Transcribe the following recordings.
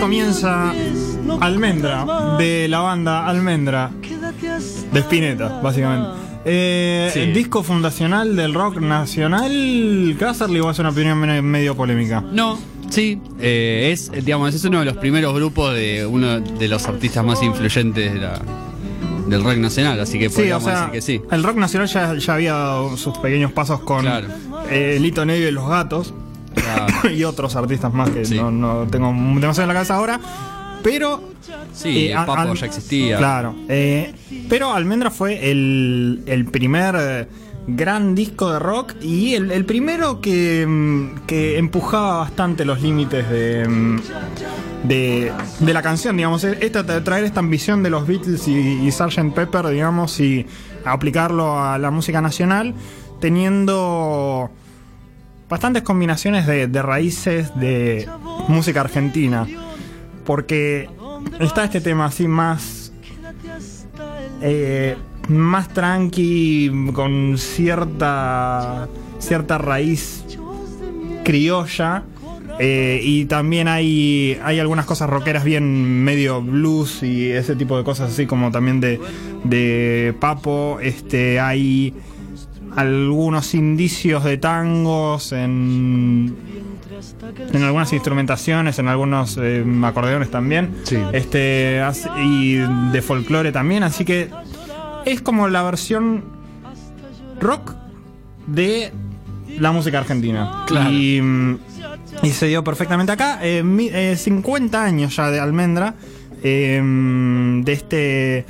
comienza Almendra, de la banda Almendra, de Spinetta, básicamente. Eh, Sí. Disco fundacional del rock nacional. Casterly va a ser una opinión medio, polémica. No, sí, eh, es, digamos, es uno de los primeros grupos de uno de los artistas más influyentes de la- del rock nacional, así que Sí, o podríamos sea, decir que sí. el rock nacional ya, ya había dado sus pequeños pasos con Claro. eh, Lito Nevio y los gatos Claro. y otros artistas más que Sí. no, no tengo demasiado en la cabeza ahora. Pero Sí, Eh, el Papo al- ya existía. Claro. eh, pero Almendra fue el, el primer eh, gran disco de rock y el, el primero que, mm, que empujaba bastante los límites de, mm, de, de la canción, digamos. Esta, traer esta ambición de los Beatles y, y Sgt. Pepper, digamos, y aplicarlo a la música nacional, teniendo bastantes combinaciones de, de raíces de música argentina. Porque está este tema así más. eh, más tranqui, con cierta. cierta raíz criolla. eh, y también hay, hay algunas cosas rockeras bien medio blues y ese tipo de cosas así como también de, de Papo. Este, hay algunos indicios de tangos en, en algunas instrumentaciones, en algunos eh, acordeones también. Sí. Este, y de folclore también. Así que es como la versión rock de la música argentina. Claro. Y, mm, y se dio perfectamente acá. Eh, mi- eh, 50 años ya de Almendra. eh, de este.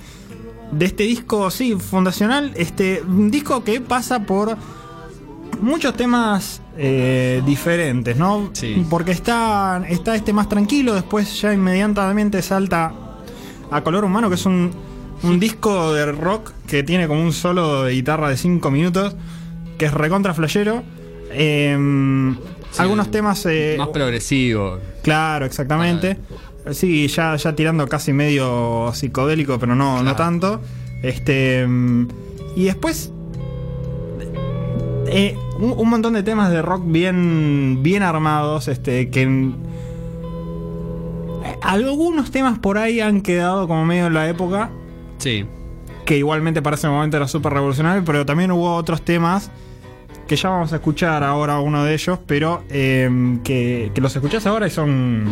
De este disco, sí, fundacional. Este. Un disco que pasa por muchos temas eh, diferentes, ¿no? Sí. Porque está, está este más tranquilo, después ya inmediatamente salta a Color Humano, que es un, un disco de rock que tiene como un solo de guitarra de 5 minutos, que es recontra flashero. Em, Sí, algunos temas... eh, Más progresivo. Claro, exactamente. Sí, ya, ya tirando casi medio psicodélico, pero no, no tanto. Este. Y después. eh, un, un montón de temas de rock bien. bien armados. Este. que. Algunos temas por ahí han quedado como medio en la época. Sí. Que igualmente para ese momento era súper revolucionario. Pero también hubo otros temas. Que ya vamos a escuchar ahora uno de ellos. Pero eh, que, que los escuchás ahora y son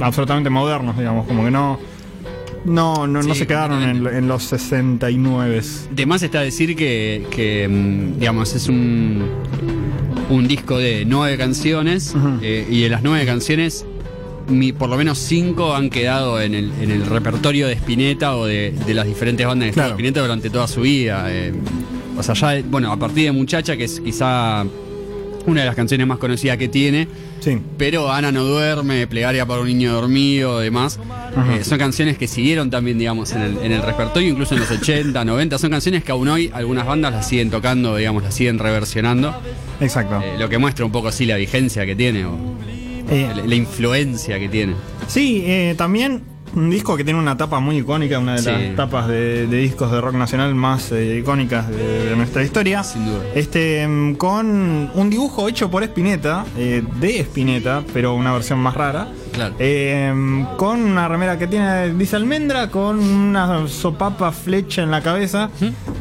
absolutamente modernos, digamos. Como que no. No, no, no se quedaron en, en los 69. De más está decir que, que, mm, digamos, es un, un disco de nueve canciones eh, y de las nueve canciones, mi- por lo menos cinco han quedado en el, en el repertorio de Spinetta o de, de las diferentes bandas de Claro. Spinetta durante toda su vida. eh. O sea, ya, bueno, a partir de Muchacha, que es quizá una de las canciones más conocidas que tiene, Sí. pero Ana no duerme, Plegaria para un niño dormido, demás. Eh, son canciones que siguieron también, digamos, en el, en el repertorio, incluso en los 80, 90. Son canciones que aún hoy algunas bandas las siguen tocando, digamos, las siguen reversionando. Exacto. Eh, lo que muestra un poco así la vigencia que tiene, o Eh, la, la influencia que tiene. Sí, también un disco que tiene una tapa muy icónica, una de Sí. las tapas de, de discos de rock nacional más eh, icónicas de, de nuestra historia. Sin duda. Este, mm, con un dibujo hecho por Spinetta, eh, de Spinetta, pero una versión más rara. Claro. Eh, con una remera que tiene, dice almendra, con una sopapa flecha en la cabeza.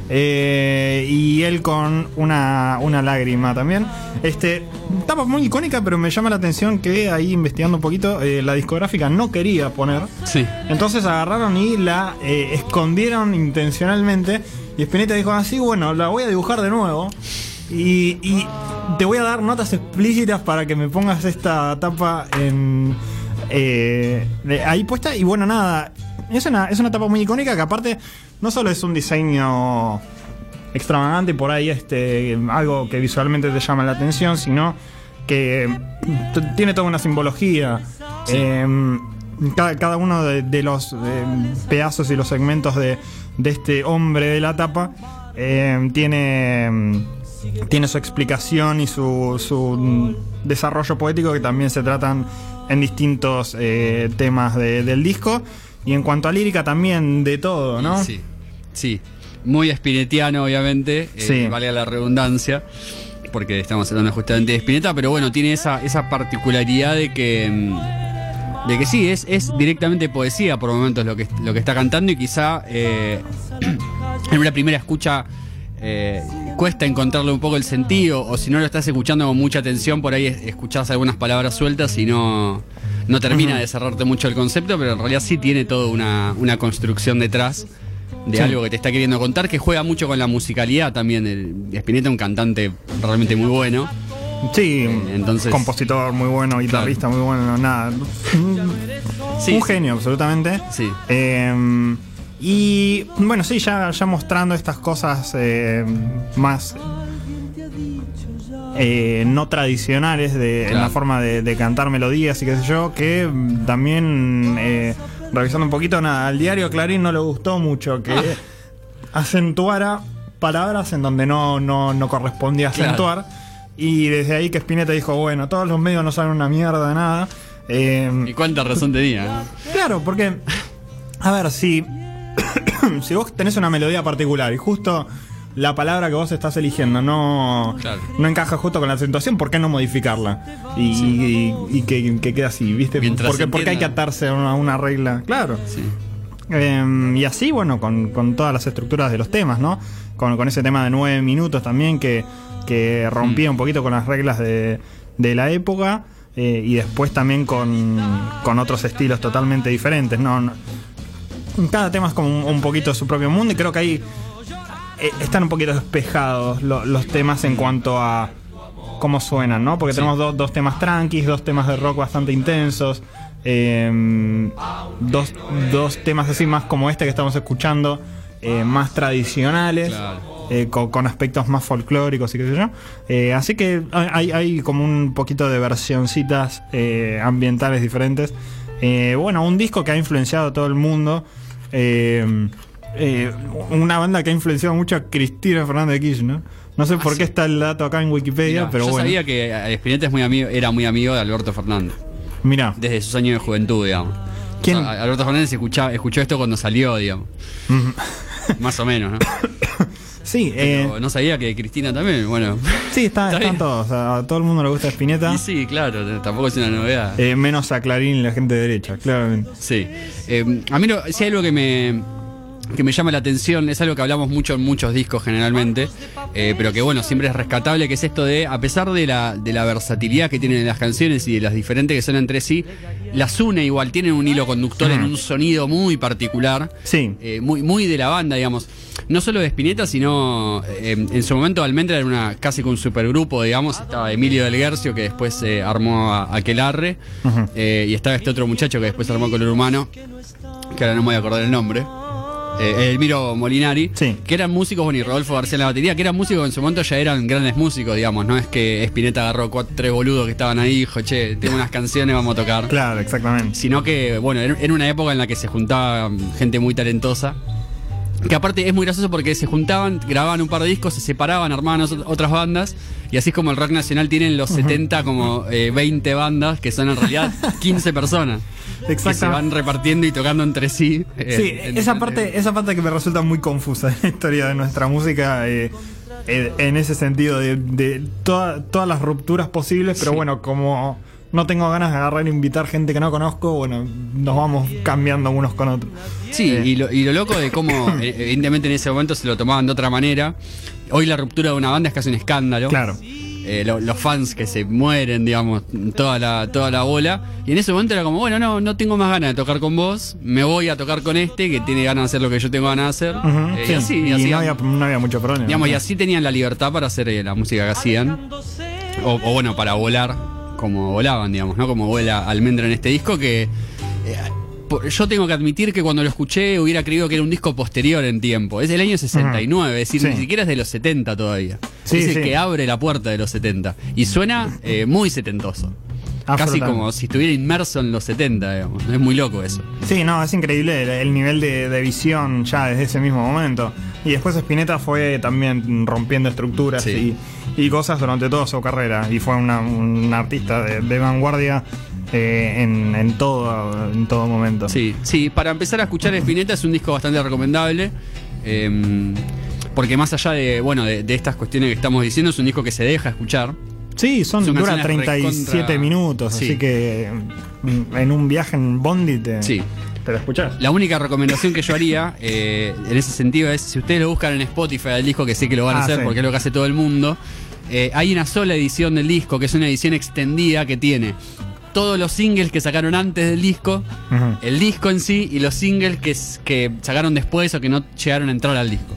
Eh, y él con una, una lágrima también. Este, tapa muy icónica, pero me llama la atención que ahí investigando un poquito, eh, la discográfica no quería poner. Sí. Entonces agarraron y la eh, escondieron intencionalmente. Y Spinetta dijo así, bueno, la voy a dibujar de nuevo. Y, y te voy a dar notas explícitas para que me pongas esta tapa en eh, de- ahí puesta. Y bueno, nada, es una, es una tapa muy icónica que aparte no solo es un diseño extravagante por ahí, este, algo que visualmente te llama la atención, sino que tiene toda una simbología. Eh, cada, cada uno de, de los eh, pedazos y los segmentos de, de este hombre de la tapa eh, tiene, mm, tiene su explicación y su, su desarrollo poético que también se tratan en distintos eh, temas de- del disco. Y en cuanto a lírica también de todo, ¿no? Sí. Sí. Muy espinetiano, obviamente. eh, Sí. Valga la redundancia. Porque estamos hablando justamente de Spinetta, pero bueno, tiene esa, esa particularidad de que. mm, de que sí, es, es directamente poesía por momentos lo que, lo que está cantando y quizá eh, en una primera escucha eh, cuesta encontrarle un poco el sentido o si no lo estás escuchando con mucha atención por ahí es- escuchás algunas palabras sueltas y no, no termina de cerrarte mucho el concepto, pero en realidad sí tiene toda una, una construcción detrás de Sí. algo que te está queriendo contar que juega mucho con la musicalidad también. El, Spinetta es un cantante realmente muy bueno. Sí, entonces- compositor muy bueno, guitarrista muy bueno, nada. Sí, un sí. genio, absolutamente. Sí. Eh, y bueno, sí, ya, ya mostrando estas cosas eh, más eh, no tradicionales de, en la forma de, de cantar melodías y qué sé yo, que mm, también eh, revisando un poquito, nada, al diario Clarín no le gustó mucho que acentuara palabras en donde no, no, no correspondía Claro. acentuar. Y desde ahí que Spinetta dijo, bueno, todos los medios no saben una mierda de nada. Eh, ¿Y cuánta razón tenía? Claro, porque, a ver, si, si vos tenés una melodía particular y justo la palabra que vos estás eligiendo no, Claro. no encaja justo con la acentuación, ¿por qué no modificarla? Y, y- y que, que quede así, ¿viste? Mientras Porque, porque hay que atarse a una, regla. Claro. Sí. Eh, y así, bueno, con, con todas las estructuras de los temas, ¿no? Con, con ese tema de nueve minutos también que, que rompía un poquito con las reglas de, de la época eh, y después también con, con otros estilos totalmente diferentes, ¿no? Cada tema es como un, un poquito su propio mundo y creo que ahí eh, están un poquito despejados lo- los temas en cuanto a cómo suenan, ¿no? Porque Sí. tenemos do- dos temas tranquis, dos temas de rock bastante intensos, eh, dos, dos temas así más como este que estamos escuchando, eh, más tradicionales, Claro. eh, con, con aspectos más folclóricos y qué sé yo. Eh, así que hay, hay como un poquito de versioncitas eh, ambientales diferentes. Bueno, un disco que ha influenciado a todo el mundo. Eh, eh, una banda que ha influenciado mucho a Cristina Fernández de Kirchner. No sé Ah, por sí. qué está el dato acá en Wikipedia, Mirá, pero yo bueno. sabía que eh, Spinetta es muy amigo, era muy amigo de Alberto Fernández. Mira, Desde sus años de juventud, digamos. ¿Quién? O sea, Alberto Fernández escuchaba, escuchó esto cuando salió, digamos. Más o menos, ¿no? sí, eh, Pero no sabía que Cristina también, bueno. sí, está- está están todos. A todo el mundo le gusta Spinetta. Y sí, claro, tampoco es una novedad. eh, menos a Clarín y la gente de derecha, claramente. Sí. Eh, a mí, lo, si hay algo que me, que me llama la atención, es algo que hablamos mucho en muchos discos generalmente, eh, pero que bueno, siempre es rescatable, que es esto de, a pesar de la, de la versatilidad que tienen las canciones y de las diferentes que son entre sí, las une igual, tienen un hilo conductor en Ujú. un sonido muy particular. Sí. eh, muy, muy de la banda, digamos. No solo de Spinetta, sino eh, en su momento Almendra era una casi que un supergrupo, digamos. Estaba Emilio del Guercio, que después eh, armó a Aquelarre. Eh, y estaba este otro muchacho que después armó Color Humano, que ahora no me voy a acordar el nombre. Eh, Elmiro Molinari, Sí. que eran músicos, bueno, y Rodolfo García en la batería, que eran músicos que en su momento ya eran grandes músicos, digamos, no es que Spinetta agarró cuatro, tres boludos que estaban ahí dijo, che, tengo unas canciones, vamos a tocar. Claro, exactamente. Sino que, bueno, era una época en la que se juntaba gente muy talentosa. Que aparte es muy gracioso porque se juntaban, grababan un par de discos, se separaban, armaban otras bandas. Y así es como el rock nacional tiene en los 70 como eh, 20 bandas, que son en realidad 15 personas. Que se van repartiendo y tocando entre sí. eh, Sí, en- esa en- parte, esa parte que me resulta muy confusa en la historia de nuestra música, eh, eh, en ese sentido, de, de toda- todas las rupturas posibles, pero Sí. bueno, como no tengo ganas de agarrar e invitar gente que no conozco, bueno, nos vamos cambiando unos con otros. Sí, Eh, y, lo, y lo loco de cómo, eh, evidentemente en ese momento se lo tomaban de otra manera. Hoy la ruptura de una banda es casi un escándalo. Claro. Eh, lo- los fans que se mueren, digamos, toda la, toda la bola. Y en ese momento era como, bueno, no, no tengo más ganas de tocar con vos, me voy a tocar con este que tiene ganas de hacer lo que yo tengo ganas de hacer. Ujú, Eh, sí, y así, y y así, no, había, no había mucho problema. digamos, y así tenían la libertad para hacer eh, la música que hacían. O, o bueno, para volar como volaban, digamos, ¿no? Como vuela Almendra en este disco que... eh, yo tengo que admitir que cuando lo escuché hubiera creído que era un disco posterior en tiempo. Es del año 69, es decir, Sí. ni siquiera es de los 70 todavía. Sí, es el sí. que abre la puerta de los 70. Y suena eh, muy setentoso. Casi como si estuviera inmerso en los 70, digamos. Es muy loco eso. Sí, no, es increíble el, el nivel de, de visión ya desde ese mismo momento. Y después Spinetta fue también rompiendo estructuras Sí. y, y cosas durante toda su carrera. Y fue una- un artista de, de vanguardia eh, en, en todo, en todo momento. Sí, sí, para empezar a escuchar Spinetta es un disco bastante recomendable. eh, porque más allá de, bueno, de, de estas cuestiones que estamos diciendo, es un disco que se deja escuchar. Sí, son, Son dura canciones 37 recontra- minutos, Sí. así que mm, en un viaje en Bondi te, Sí. te lo escuchás. La única recomendación que yo haría eh, en ese sentido es, si ustedes lo buscan en Spotify al disco, que sé que lo van a Ah, hacer sí. porque es lo que hace todo el mundo, eh, hay una sola edición del disco, que es una edición extendida que tiene todos los singles que sacaron antes del disco, el disco en sí y los singles que, que sacaron después o que no llegaron a entrar al disco.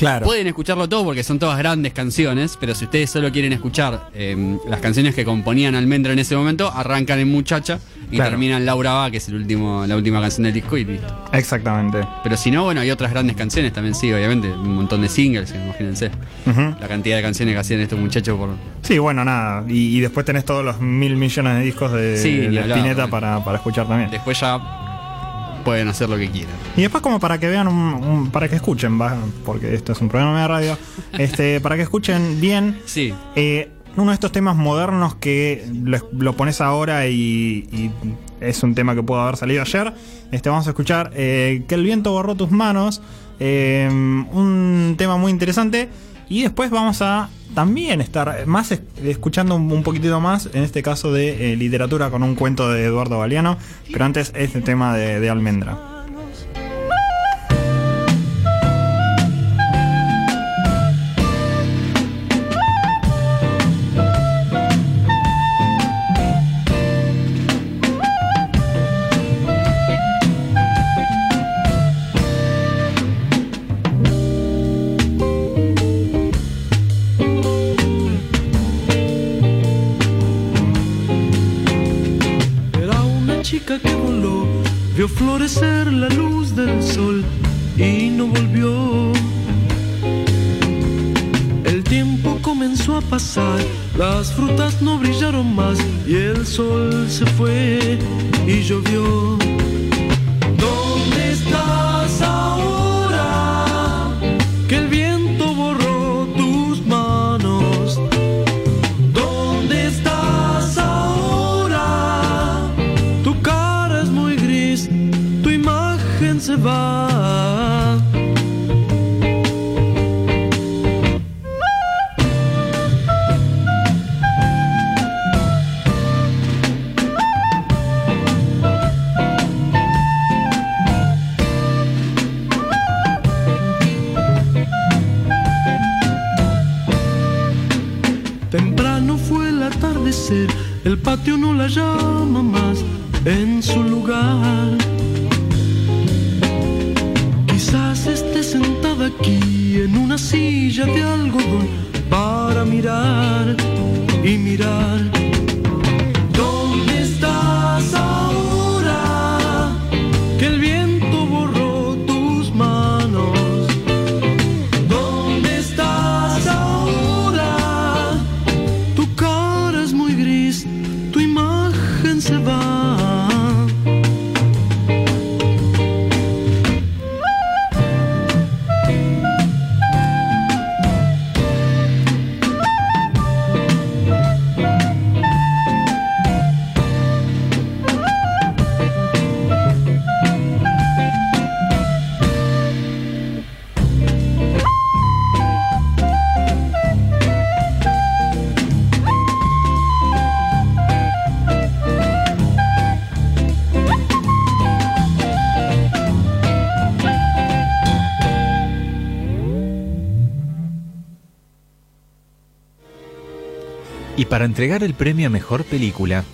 Claro. Pueden escucharlo todo porque son todas grandes canciones, pero si ustedes solo quieren escuchar eh, las canciones que componían Almendra en ese momento, arrancan en Muchacha y Claro. terminan Laura Va, que es el último, la última canción del disco y listo. Exactamente. Pero si no, bueno, hay otras grandes canciones también, sí, obviamente, un montón de singles, imagínense. La cantidad de canciones que hacían estos muchachos por... Sí, bueno, nada. Y, y después tenés todos los mil millones de discos de, Sí, de hablar, Spinetta bueno. para, para escuchar también. Después ya pueden hacer lo que quieran. Y después como para que vean, un, un- para que escuchen, va, porque esto es un programa de radio, este, para que escuchen bien, Sí, eh, uno de estos temas modernos que lo, lo pones ahora y, y es un tema que pudo haber salido ayer, este, vamos a escuchar eh, Que el viento borró tus manos, eh, un tema muy interesante, y después vamos a también estar más es- escuchando un, poquitito más, en este caso de eh, literatura con un cuento de Eduardo Galeano, pero antes este tema de Almendra. Chica que voló, vio florecer la luz del sol y no volvió. El tiempo comenzó a pasar, las frutas no brillaron más y el sol se fue y llovió. El patio no la llama más en su lugar. Quizás esté sentada aquí en una silla de algodón para mirar y mirar. Para entregar el premio a Mejor Película,